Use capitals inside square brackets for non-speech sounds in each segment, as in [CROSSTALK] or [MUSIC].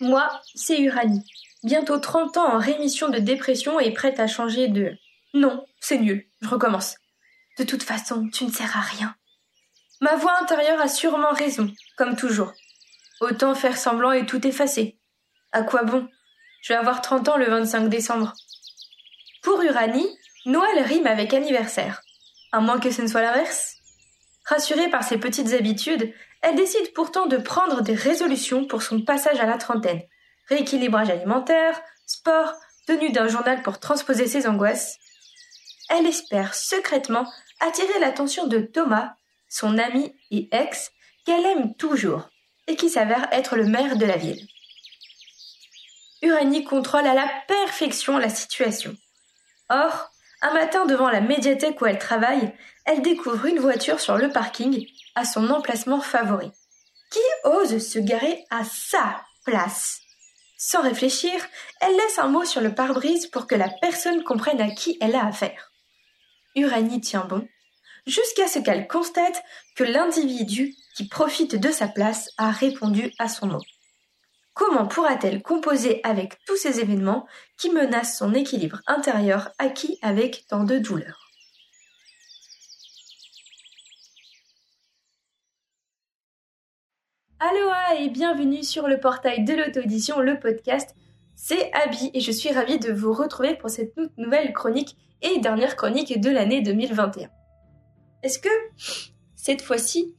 Moi, c'est Uranie. Bientôt 30 ans en rémission de dépression et prête à changer de... Non, c'est nul, je recommence. De toute façon, tu ne sers à rien. Ma voix intérieure a sûrement raison, comme toujours. Autant faire semblant et tout effacer. À quoi bon? Je vais avoir 30 ans le 25 décembre. Pour Uranie, Noël rime avec anniversaire. À moins que ce ne soit l'inverse. Rassurée par ses petites habitudes, elle décide pourtant de prendre des résolutions pour son passage à la trentaine. Rééquilibrage alimentaire, sport, tenue d'un journal pour transposer ses angoisses. Elle espère secrètement attirer l'attention de Thomas, son ami et ex, qu'elle aime toujours, et qui s'avère être le maire de la ville. Uranie contrôle à la perfection la situation. Or, un matin devant la médiathèque où elle travaille, elle découvre une voiture sur le parking à son emplacement favori. Qui ose se garer à sa place? Sans réfléchir, elle laisse un mot sur le pare-brise pour que la personne comprenne à qui elle a affaire. Uranie tient bon, jusqu'à ce qu'elle constate que l'individu qui profite de sa place a répondu à son mot. Comment pourra-t-elle composer avec tous ces événements qui menacent son équilibre intérieur acquis avec tant de douleur? Aloha et bienvenue sur le portail de l'auto-édition, le podcast. C'est Abby et je suis ravie de vous retrouver pour cette nouvelle chronique et dernière chronique de l'année 2021. Est-ce que cette fois-ci,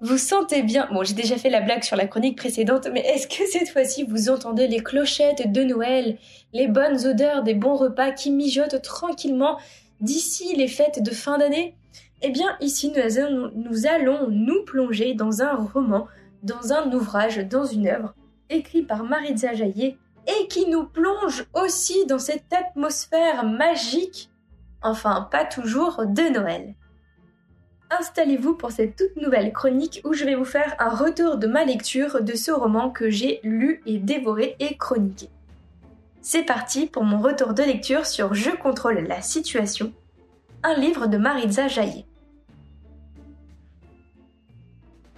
vous sentez bien. Bon, j'ai déjà fait la blague sur la chronique précédente, mais est-ce que cette fois-ci vous entendez les clochettes de Noël, les bonnes odeurs des bons repas qui mijotent tranquillement d'ici les fêtes de fin d'année? Eh bien, ici, nous allons, nous plonger dans un roman, dans un ouvrage, dans une œuvre, écrit par Maritza Jaillet, et qui nous plonge aussi dans cette atmosphère magique, enfin pas toujours, de Noël installez-vous pour cette toute nouvelle chronique où je vais vous faire un retour de ma lecture de ce roman que j'ai lu et dévoré et chroniqué. C'est parti pour mon retour de lecture sur Je contrôle la situation, un livre de Maritza Jaillet.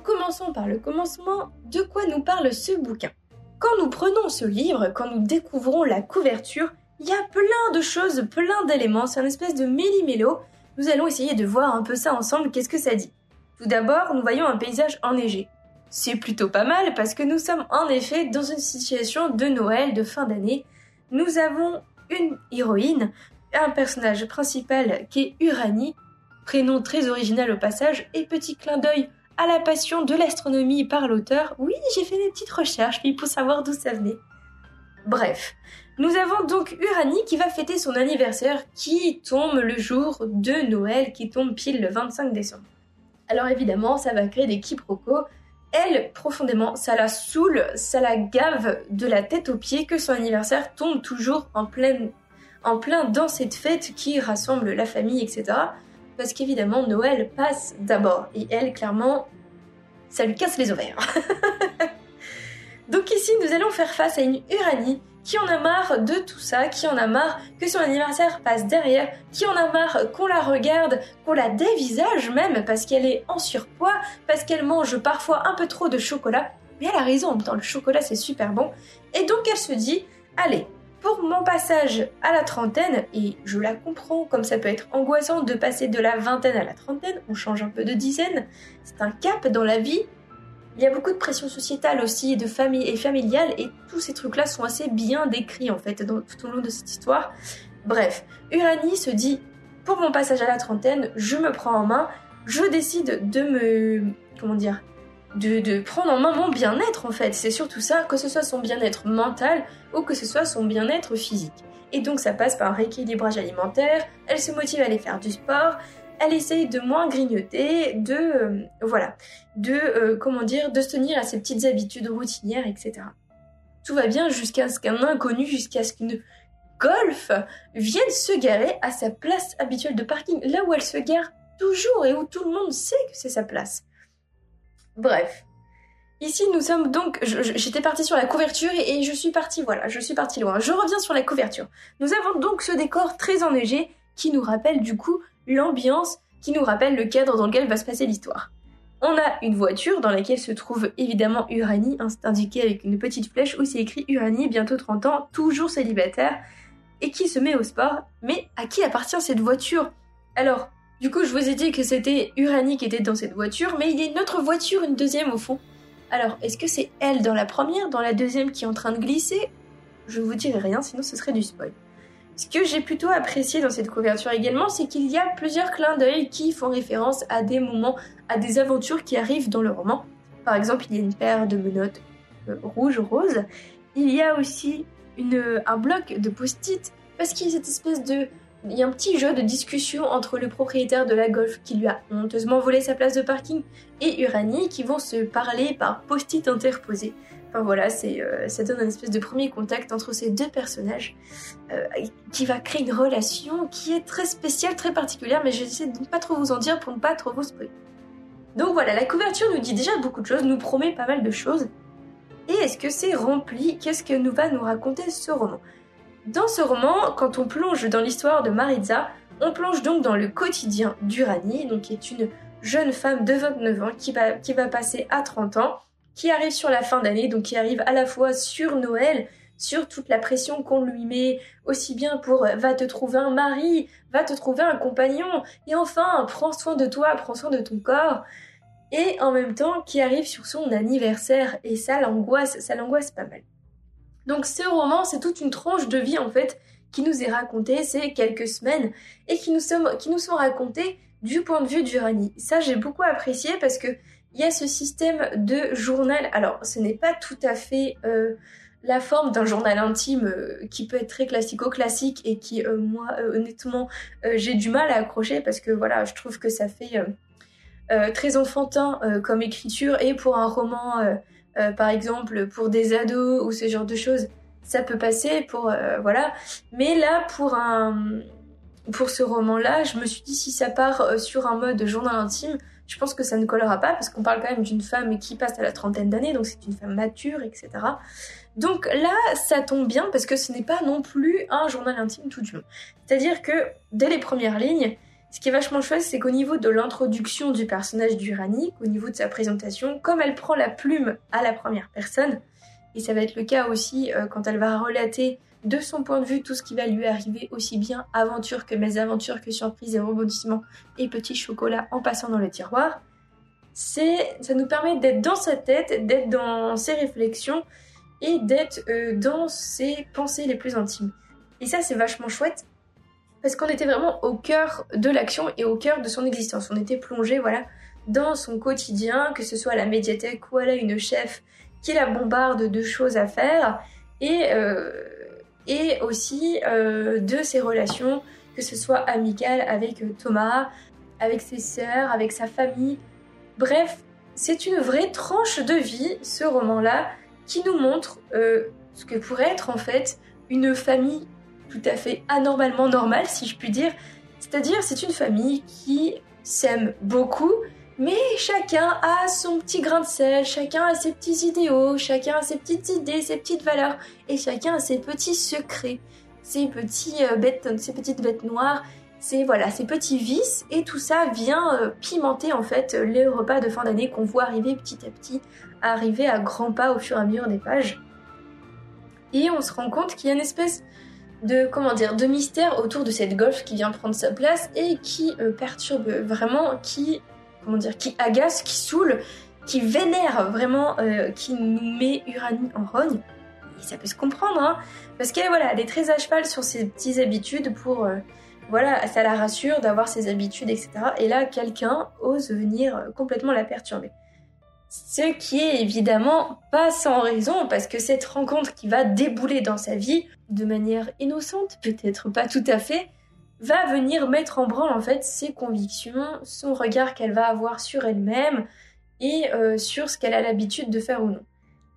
Commençons par le commencement, de quoi nous parle ce bouquin? Quand nous prenons ce livre, quand nous découvrons la couverture, il y a plein de choses, plein d'éléments, c'est un espèce de méli-mélo nous allons essayer de voir un peu ça ensemble, qu'est-ce que ça dit. Tout d'abord, nous voyons un paysage enneigé. C'est plutôt pas mal parce que nous sommes en effet dans une situation de Noël, de fin d'année. Nous avons une héroïne, un personnage principal qui est Uranie, prénom très original au passage, et petit clin d'œil à la passion de l'astronomie par l'auteur. Oui, j'ai fait des petites recherches, pour savoir d'où ça venait. Bref, nous avons donc Uranie qui va fêter son anniversaire qui tombe le jour de Noël, qui tombe pile le 25 décembre. Alors évidemment, ça va créer des quiproquos. Elle, profondément, ça la saoule, ça la gave de la tête aux pieds que son anniversaire tombe toujours en plein, en plein dans cette fête qui rassemble la famille, etc. Parce qu'évidemment, Noël passe d'abord. Et elle, clairement, ça lui casse les ovaires. [LAUGHS] Donc ici, nous allons faire face à une Uranie qui en a marre de tout ça, qui en a marre que son anniversaire passe derrière, qui en a marre qu'on la regarde, qu'on la dévisage même parce qu'elle est en surpoids, parce qu'elle mange parfois un peu trop de chocolat. Mais elle a raison, temps le chocolat c'est super bon. Et donc elle se dit, allez, pour mon passage à la trentaine, et je la comprends comme ça peut être angoissant de passer de la vingtaine à la trentaine, on change un peu de dizaine, c'est un cap dans la vie, il y a beaucoup de pression sociétale aussi, de famille et familiale, et tous ces trucs-là sont assez bien décrits en fait tout au long de cette histoire. Bref, Uranie se dit pour mon passage à la trentaine, je me prends en main, je décide de me. comment dire de, de prendre en main mon bien-être en fait. C'est surtout ça, que ce soit son bien-être mental ou que ce soit son bien-être physique. Et donc ça passe par un rééquilibrage alimentaire, elle se motive à aller faire du sport, elle essaye de moins grignoter, de euh, voilà, de euh, comment dire, de se tenir à ses petites habitudes routinières, etc. Tout va bien jusqu'à ce qu'un inconnu, jusqu'à ce qu'une golf vienne se garer à sa place habituelle de parking, là où elle se gare toujours et où tout le monde sait que c'est sa place. Bref. Ici, nous sommes donc. J'étais partie sur la couverture et, et je suis partie, voilà, je suis partie loin. Je reviens sur la couverture. Nous avons donc ce décor très enneigé qui nous rappelle du coup l'ambiance qui nous rappelle le cadre dans lequel va se passer l'histoire. On a une voiture dans laquelle se trouve évidemment Uranie, indiqué avec une petite flèche où c'est écrit Uranie, bientôt 30 ans, toujours célibataire, et qui se met au sport. Mais à qui appartient cette voiture? Alors, du coup, je vous ai dit que c'était Uranie qui était dans cette voiture, mais il y a une autre voiture, une deuxième au fond. Alors, est-ce que c'est elle dans la première, dans la deuxième qui est en train de glisser? Je vous dirai rien, sinon ce serait du spoil. Ce que j'ai plutôt apprécié dans cette couverture également, c'est qu'il y a plusieurs clins d'œil qui font référence à des moments, à des aventures qui arrivent dans le roman. Par exemple, il y a une paire de menottes euh, rouge-rose. Il y a aussi un bloc de post-it parce qu'il y a cette espèce de il y a un petit jeu de discussion entre le propriétaire de la Golf qui lui a honteusement volé sa place de parking et Uranie qui vont se parler par post-it interposé. Enfin voilà, euh, ça donne un espèce de premier contact entre ces deux personnages euh, qui va créer une relation qui est très spéciale, très particulière, mais j'essaie de ne pas trop vous en dire pour ne pas trop vous spoiler. Donc voilà, la couverture nous dit déjà beaucoup de choses, nous promet pas mal de choses. Et est-ce que c'est rempli? Qu'est-ce que nous va nous raconter ce roman? Dans ce roman, quand on plonge dans l'histoire de Maritza, on plonge donc dans le quotidien d'Uranie, donc qui est une jeune femme de 29 ans qui va passer à 30 ans, qui arrive sur la fin d'année, donc qui arrive à la fois sur Noël, sur toute la pression qu'on lui met, aussi bien pour va te trouver un mari, va te trouver un compagnon, et enfin prends soin de toi, prends soin de ton corps, et en même temps qui arrive sur son anniversaire, et ça l'angoisse, ça l'angoisse pas mal. Donc ce roman, c'est toute une tranche de vie en fait qui nous est racontée ces quelques semaines et qui nous, sommes, qui nous sont racontées du point de vue d'Uranie. Ça, j'ai beaucoup apprécié parce que il y a ce système de journal. Alors, ce n'est pas tout à fait euh, la forme d'un journal intime euh, qui peut être très classico-classique et qui, euh, moi, honnêtement, j'ai du mal à accrocher parce que voilà, je trouve que ça fait très enfantin comme écriture et pour un roman par exemple pour des ados ou ce genre de choses, ça peut passer pour voilà. Mais là pour un pour ce roman-là, je me suis dit si ça part sur un mode journal intime, je pense que ça ne collera pas parce qu'on parle quand même d'une femme qui passe à la trentaine d'années, donc c'est une femme mature, etc. Donc là, ça tombe bien parce que ce n'est pas non plus un journal intime tout du long. C'est-à-dire que dès les premières lignes, ce qui est vachement chouette, c'est qu'au niveau de l'introduction du personnage d'Uranie, au niveau de sa présentation, comme elle prend la plume à la première personne, et ça va être le cas aussi euh, quand elle va relater de son point de vue tout ce qui va lui arriver, aussi bien aventure que mésaventures, que surprise et rebondissements et petits chocolats en passant dans le tiroir, c'est, ça nous permet d'être dans sa tête, d'être dans ses réflexions et d'être euh, dans ses pensées les plus intimes. Et ça, c'est vachement chouette parce qu'on était vraiment au cœur de l'action et au cœur de son existence. On était plongé, voilà, dans son quotidien, que ce soit à la médiathèque ou à la une chef qui la bombarde de choses à faire, et, euh, et aussi euh, de ses relations, que ce soit amicales avec Thomas, avec ses sœurs, avec sa famille. Bref, c'est une vraie tranche de vie, ce roman-là, qui nous montre euh, ce que pourrait être en fait une famille tout à fait anormalement normal, si je puis dire. C'est-à-dire, c'est une famille qui s'aime beaucoup, mais chacun a son petit grain de sel, chacun a ses petits idéaux, chacun a ses petites idées, ses petites valeurs, et chacun a ses petits secrets, ses euh, ses petites bêtes noires, ses voilà, ses petits vices, et tout ça vient euh, pimenter en fait les repas de fin d'année qu'on voit arriver petit à petit, arriver à grands pas au fur et à mesure des pages. Et on se rend compte qu'il y a une espèce de comment dire de mystère autour de cette golf qui vient prendre sa place et qui euh, perturbe vraiment, qui comment dire, qui agace, qui saoule, qui vénère vraiment, euh, qui nous met Uranie en rogne. Et ça peut se comprendre, hein, parce qu'elle voilà, elle est très à cheval sur ses petites habitudes pour euh, voilà, ça la rassure d'avoir ses habitudes, etc. Et là, quelqu'un ose venir complètement la perturber. Ce qui est évidemment pas sans raison, parce que cette rencontre qui va débouler dans sa vie, de manière innocente, peut-être pas tout à fait, va venir mettre en branle en fait ses convictions, son regard qu'elle va avoir sur elle-même et euh, sur ce qu'elle a l'habitude de faire ou non.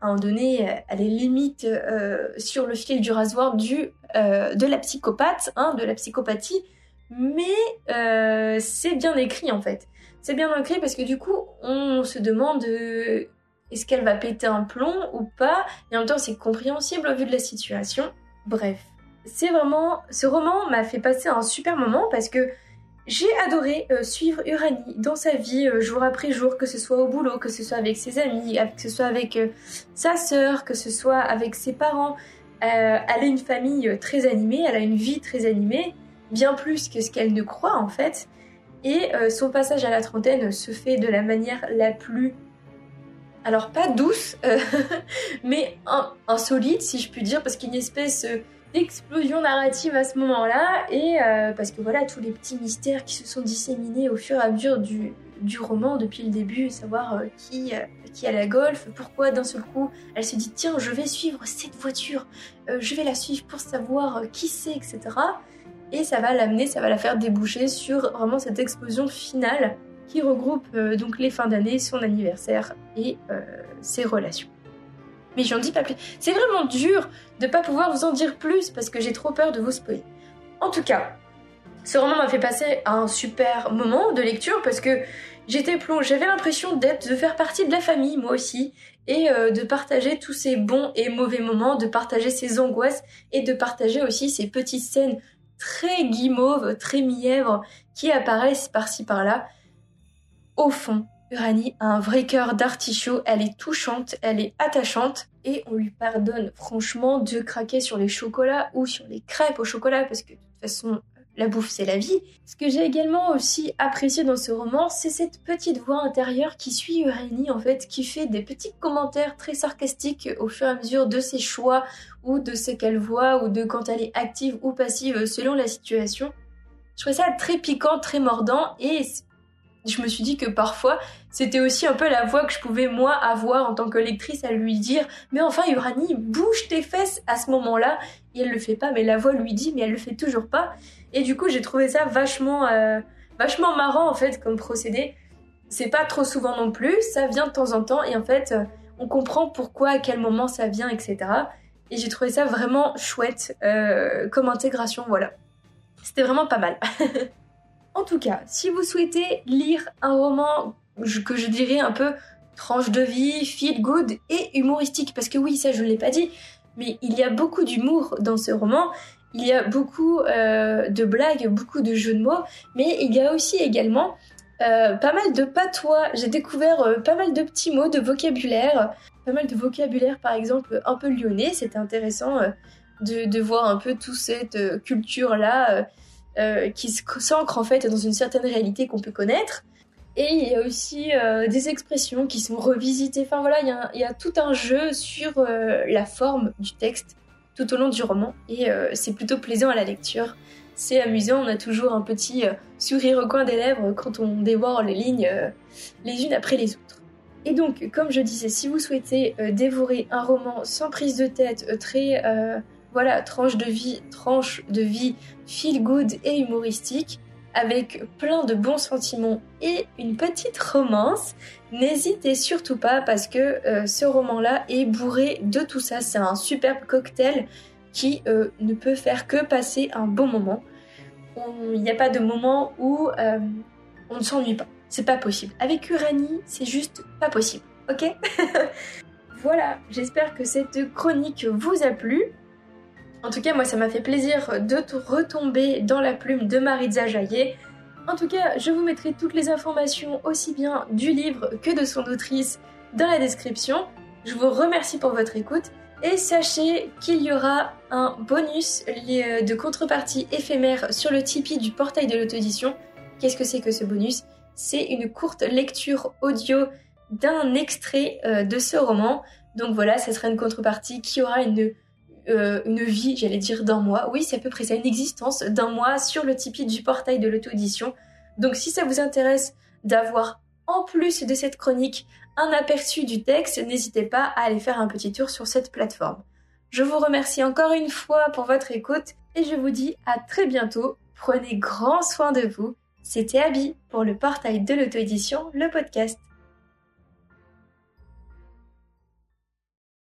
À un moment donné, elle est limite euh, sur le fil du rasoir du, euh, de la psychopathe, hein, de la psychopathie, mais c'est bien écrit en fait c'est bien ancré parce que du coup, on se demande est-ce qu'elle va péter un plomb ou pas, et en même temps, c'est compréhensible au vu de la situation. Bref, c'est vraiment. Ce roman m'a fait passer un super moment parce que J'ai adoré euh, suivre Uranie dans sa vie euh, jour après jour, que ce soit au boulot, que ce soit avec ses amis, que ce soit avec euh, sa sœur, que ce soit avec ses parents. elle a une famille très animée, elle a une vie très animée, bien plus que ce qu'elle ne croit en fait. Et son passage à la trentaine se fait de la manière la plus... Alors pas douce, [LAUGHS] mais insolite si je puis dire, parce qu'il y a une espèce d'explosion narrative à ce moment-là et euh, parce que voilà tous les petits mystères qui se sont disséminés au fur et à mesure du, roman depuis le début, savoir euh, qui, euh, qui a la golf, pourquoi d'un seul coup elle se dit tiens je vais suivre cette voiture, je vais la suivre pour savoir qui c'est, etc. Et ça va l'amener, ça va la faire déboucher sur vraiment cette explosion finale qui regroupe donc les fins d'année, son anniversaire et ses relations. Mais j'en dis pas plus. C'est vraiment dur de pas pouvoir vous en dire plus parce que j'ai trop peur de vous spoiler. En tout cas, ce roman m'a fait passer un super moment de lecture parce que j'étais plongée, j'avais l'impression d'être, de faire partie de la famille moi aussi et euh, de partager tous ces bons et mauvais moments, de partager ces angoisses et de partager aussi ces petites scènes très guimauves, très mièvres qui apparaissent par-ci par-là. Au fond, Uranie a un vrai cœur d'artichaut, elle est touchante, elle est attachante et on lui pardonne franchement de craquer sur les chocolats ou sur les crêpes au chocolat parce que de toute façon la bouffe c'est la vie. Ce que j'ai également aussi apprécié dans ce roman, c'est cette petite voix intérieure qui suit Uranie en fait, qui fait des petits commentaires très sarcastiques au fur et à mesure de ses choix ou de ce qu'elle voit ou de quand elle est active ou passive selon la situation. Je trouvais ça très piquant, très mordant et je me suis dit que parfois c'était aussi un peu la voix que je pouvais moi avoir en tant que lectrice à lui dire mais enfin Uranie bouge tes fesses à ce moment-là et elle le fait pas mais la voix lui dit mais elle le fait toujours pas. Et du coup j'ai trouvé ça vachement euh, vachement marrant en fait comme procédé. C'est pas trop souvent non plus ça vient de temps en temps. Et en fait on comprend pourquoi à quel moment ça vient etc et j'ai trouvé ça vraiment chouette euh, comme intégration voilà. C'était vraiment pas mal [LAUGHS] En tout cas, si vous souhaitez lire un roman que je dirais un peu tranche de vie, feel good et humoristique, parce que oui, ça je ne l'ai pas dit, mais il y a beaucoup d'humour dans ce roman, il y a beaucoup euh, de blagues, beaucoup de jeux de mots, mais il y a aussi également euh, pas mal de patois. J'ai découvert euh, pas mal de petits mots, de vocabulaire, pas mal de vocabulaire par exemple un peu lyonnais, c'était intéressant de, de, voir un peu toute cette culture-là euh, qui s'ancre en fait dans une certaine réalité qu'on peut connaître. Et il y a aussi euh, des expressions qui sont revisitées. Enfin voilà, il y a, tout un jeu sur euh, la forme du texte tout au long du roman. Et c'est plutôt plaisant à la lecture. C'est amusant, on a toujours un petit sourire au coin des lèvres quand on dévore les lignes les unes après les autres. Et donc, comme je disais, si vous souhaitez dévorer un roman sans prise de tête, très voilà, tranche de vie, tranche de vie feel good et humoristique, avec plein de bons sentiments et une petite romance. N'hésitez surtout pas parce que euh, ce roman-là est bourré de tout ça. C'est un superbe cocktail qui euh, ne peut faire que passer un bon moment. Il n'y a pas de moment où euh, on ne s'ennuie pas. C'est pas possible. Avec Uranie, c'est juste pas possible. Ok? [LAUGHS] Voilà, j'espère que cette chronique vous a plu. En tout cas, moi, ça m'a fait plaisir de retomber dans la plume de Maritza Jaillet. En tout cas, je vous mettrai toutes les informations aussi bien du livre que de son autrice dans la description. Je vous remercie pour votre écoute et sachez qu'il y aura un bonus de contrepartie éphémère sur le Tipeee du portail de l'auto-édition. Qu'est-ce que c'est que ce bonus? C'est une courte lecture audio d'un extrait euh, de ce roman. Donc voilà, ce sera une contrepartie qui aura une euh, une vie, j'allais dire d'un mois. Oui, c'est à peu près ça, une existence d'un mois sur le Tipeee du portail de l'auto-édition. Donc si ça vous intéresse d'avoir en plus de cette chronique un aperçu du texte, n'hésitez pas à aller faire un petit tour sur cette plateforme. Je vous remercie encore une fois pour votre écoute et je vous dis à très bientôt. Prenez grand soin de vous. C'était Abby pour le portail de l'auto-édition, le podcast.